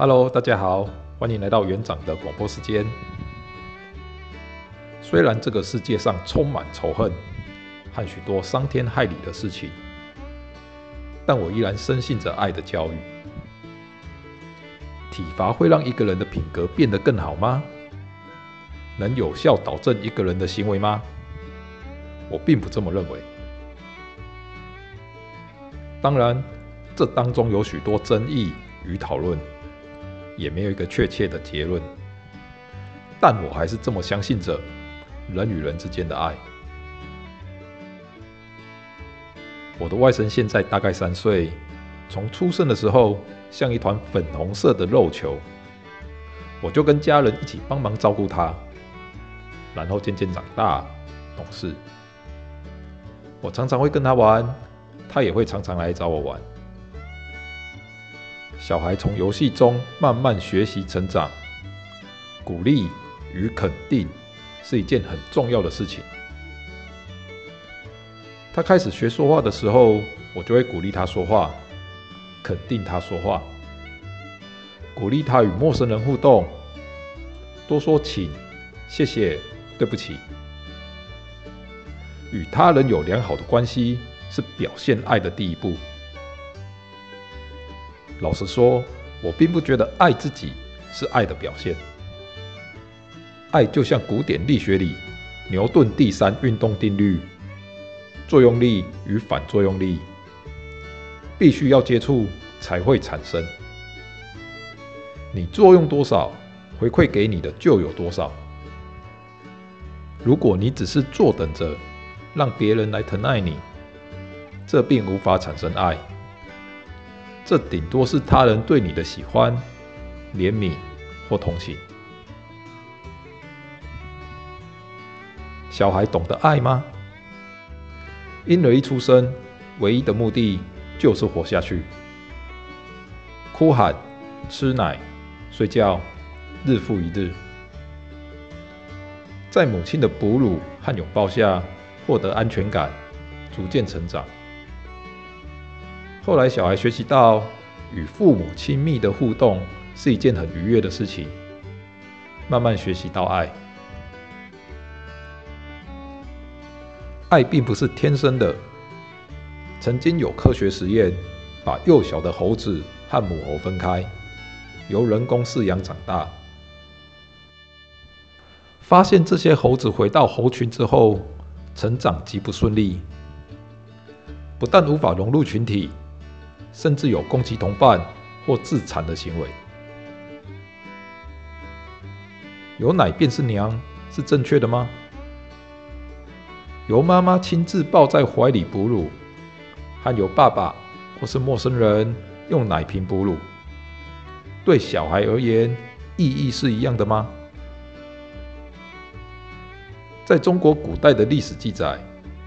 Hello，大家好，欢迎来到园长的广播时间。虽然这个世界上充满仇恨和许多伤天害理的事情，但我依然深信着爱的教育。体罚会让一个人的品格变得更好吗？能有效导正一个人的行为吗？我并不这么认为。当然，这当中有许多争议与讨论，也没有一个确切的结论。但我还是这么相信着人与人之间的爱。我的外甥现在大概三岁，从出生的时候像一团粉红色的肉球，我就跟家人一起帮忙照顾他，然后渐渐长大懂事。我常常会跟他玩。他也会常常来找我玩。小孩从游戏中慢慢学习成长，鼓励与肯定是一件很重要的事情。他开始学说话的时候，我就会鼓励他说话，肯定他说话，鼓励他与陌生人互动，多说请、谢谢、对不起，与他人有良好的关系。是表现爱的第一步。老实说，我并不觉得爱自己是爱的表现。爱就像古典力学里牛顿第三运动定律，作用力与反作用力必须要接触才会产生。你作用多少，回馈给你的就有多少。如果你只是坐等着让别人来疼爱你，这并无法产生爱，这顶多是他人对你的喜欢、怜悯或同情。小孩懂得爱吗？婴儿一出生，唯一的目的就是活下去。哭喊、吃奶、睡觉，日复一日，在母亲的哺乳和拥抱下获得安全感，逐渐成长。后来，小孩学习到与父母亲密的互动是一件很愉悦的事情，慢慢学习到爱。爱并不是天生的。曾经有科学实验，把幼小的猴子和母猴分开，由人工饲养长大，发现这些猴子回到猴群之后，成长极不顺利，不但无法融入群体。甚至有攻击同伴或自残的行为。有奶便是娘是正确的吗？由妈妈亲自抱在怀里哺乳，和由爸爸或是陌生人用奶瓶哺乳，对小孩而言意义是一样的吗？在中国古代的历史记载，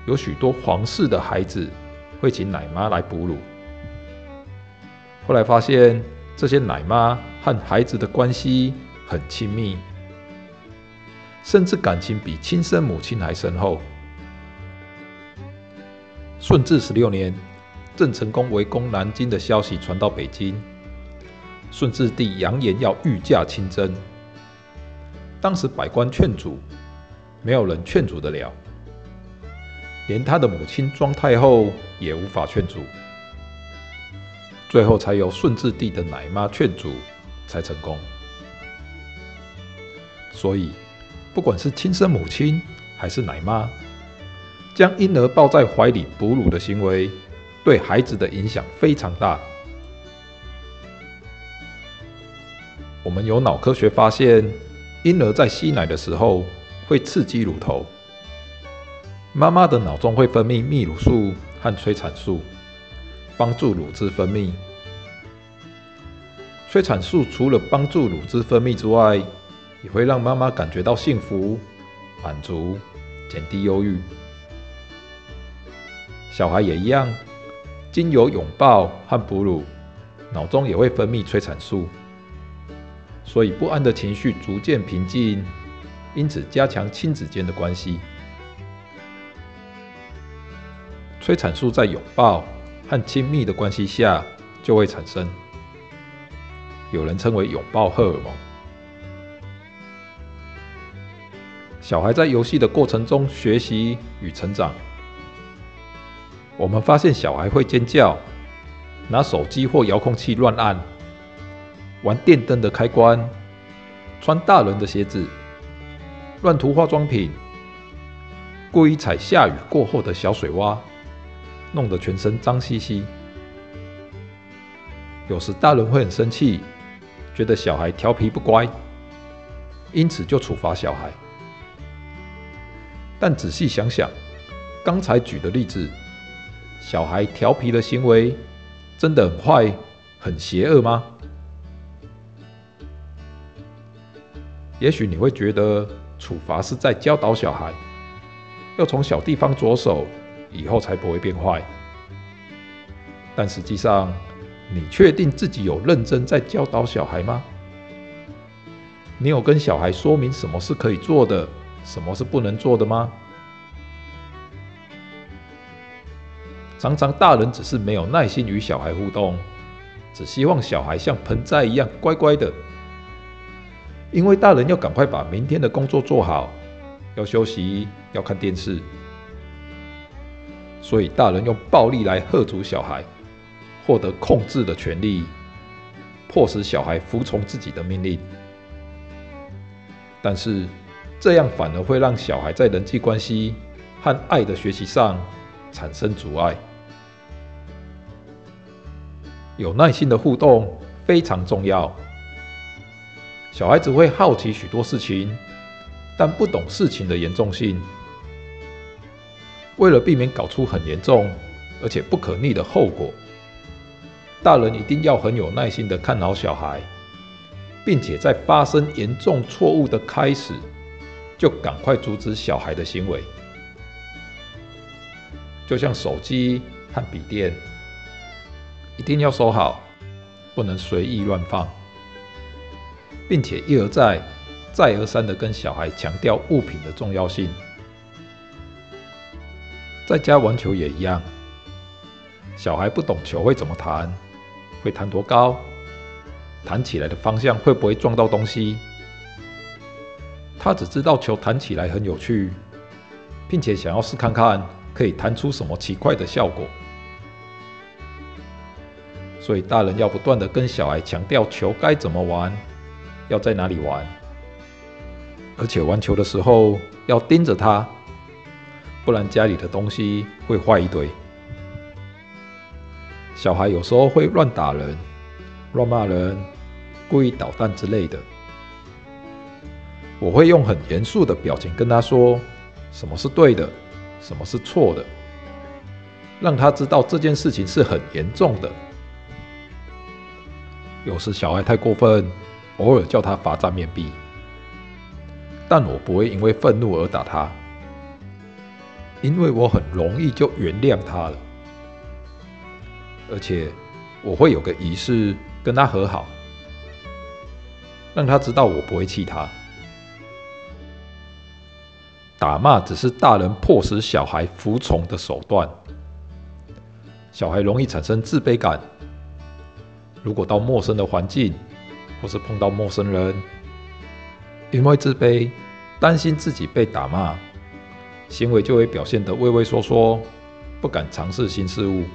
有许多皇室的孩子会请奶妈来哺乳。后来发现，这些奶妈和孩子的关系很亲密，甚至感情比亲生母亲还深厚。顺治十六年，郑成功围攻南京的消息传到北京，顺治帝扬言要御驾亲征。当时百官劝阻，没有人劝阻得了，连他的母亲庄太后也无法劝阻。最后才由顺治帝的奶妈劝阻，才成功。所以，不管是亲生母亲还是奶妈，将婴儿抱在怀里哺乳的行为，对孩子的影响非常大。我们有脑科学发现，婴儿在吸奶的时候会刺激乳头，妈妈的脑中会分泌泌乳素和催产素。帮助乳汁分泌。催产素除了帮助乳汁分泌之外，也会让妈妈感觉到幸福、满足、减低忧郁。小孩也一样，经由拥抱和哺乳，脑中也会分泌催产素，所以不安的情绪逐渐平静，因此加强亲子间的关系。催产素在拥抱和亲密的关系下就会产生。有人称为拥抱荷尔蒙。小孩在游戏的过程中学习与成长。我们发现小孩会尖叫，拿手机或遥控器乱按，玩电灯的开关，穿大人的鞋子，乱涂化妆品，故意踩下雨过后的小水洼，弄得全身脏兮兮。有时大人会很生气，觉得小孩调皮不乖，因此就处罚小孩。但仔细想想，刚才举的例子，小孩调皮的行为真的很坏、很邪恶吗？也许你会觉得处罚是在教导小孩，要从小地方着手，以后才不会变坏。但实际上，你确定自己有认真在教导小孩吗？你有跟小孩说明什么是可以做的？什么是不能做的吗？常常大人只是没有耐心与小孩互动，只希望小孩像盆栽一样乖乖的。因为大人要赶快把明天的工作做好，要休息，要看电视，所以大人用暴力来吓阻小孩，获得控制的权利，迫使小孩服从自己的命令。但是，这样反而会让小孩在人际关系和爱的学习上产生阻碍。有耐心的互动非常重要。小孩子会好奇许多事情，但不懂事情的严重性。为了避免搞出很严重而且不可逆的后果，大人一定要很有耐心的看好小孩，并且在发生严重错误的开始，就赶快阻止小孩的行为，就像手机和笔电，一定要收好，不能随意乱放，并且一而再、再而三的跟小孩强调物品的重要性。在家玩球也一样，小孩不懂球会怎么弹，会弹多高，弹起来的方向会不会撞到东西。他只知道球弹起来很有趣，并且想要试看看可以弹出什么奇怪的效果。所以大人要不断地跟小孩强调球该怎么玩，要在哪里玩，而且玩球的时候要盯着他，不然家里的东西会坏一堆。小孩有时候会乱打人、乱骂人、故意捣蛋之类的。我会用很严肃的表情跟他说，什么是对的，什么是错的，让他知道这件事情是很严重的。有时小孩太过分，偶尔叫他罚站面壁，但我不会因为愤怒而打他，因为我很容易就原谅他了，而且我会有个仪式跟他和好，让他知道我不会气他。打骂只是大人迫使小孩服从的手段，小孩容易产生自卑感。如果到陌生的环境，或是碰到陌生人，因为自卑，担心自己被打骂，行为就会表现得畏畏缩缩，不敢尝试新事物，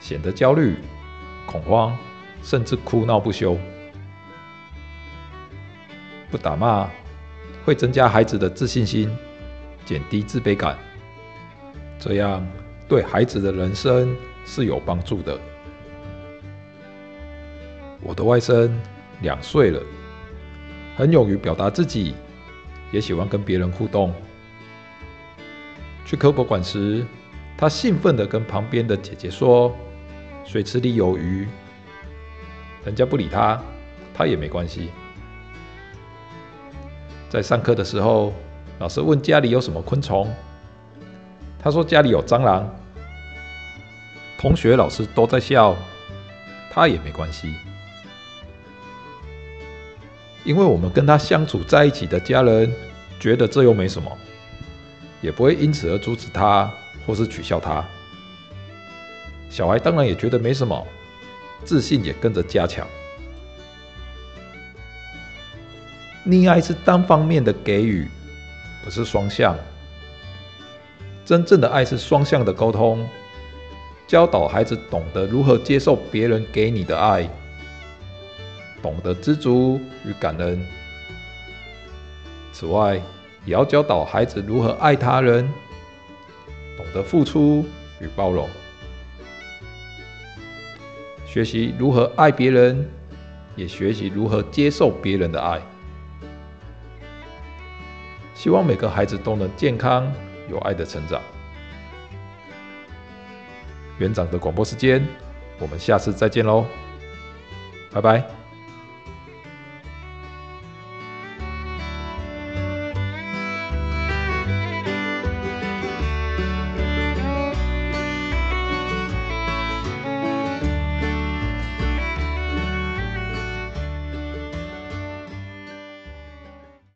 显得焦虑、恐慌，甚至哭闹不休。不打骂。会增加孩子的自信心，减低自卑感，这样对孩子的人生是有帮助的。我的外甥两岁了，很勇于表达自己，也喜欢跟别人互动。去科博馆时，他兴奋地跟旁边的姐姐说：“水池里有鱼。”人家不理他，他也没关系。在上课的时候，老师问家里有什么昆虫，他说家里有蟑螂。同学、老师都在笑，他也没关系，因为我们跟他相处在一起的家人觉得这又没什么，也不会因此而阻止他或是取笑他。小孩当然也觉得没什么自信也跟着加强。溺爱是单方面的给予不是双向。真正的爱是双向的沟通教导孩子懂得如何接受别人给你的爱懂得知足与感恩。此外也要教导孩子如何爱他人，懂得付出与包容，学习如何爱别人，也学习如何接受别人的爱。希望每个孩子都能健康有爱的成长。园长的广播时间，我们下次再见喽，拜拜。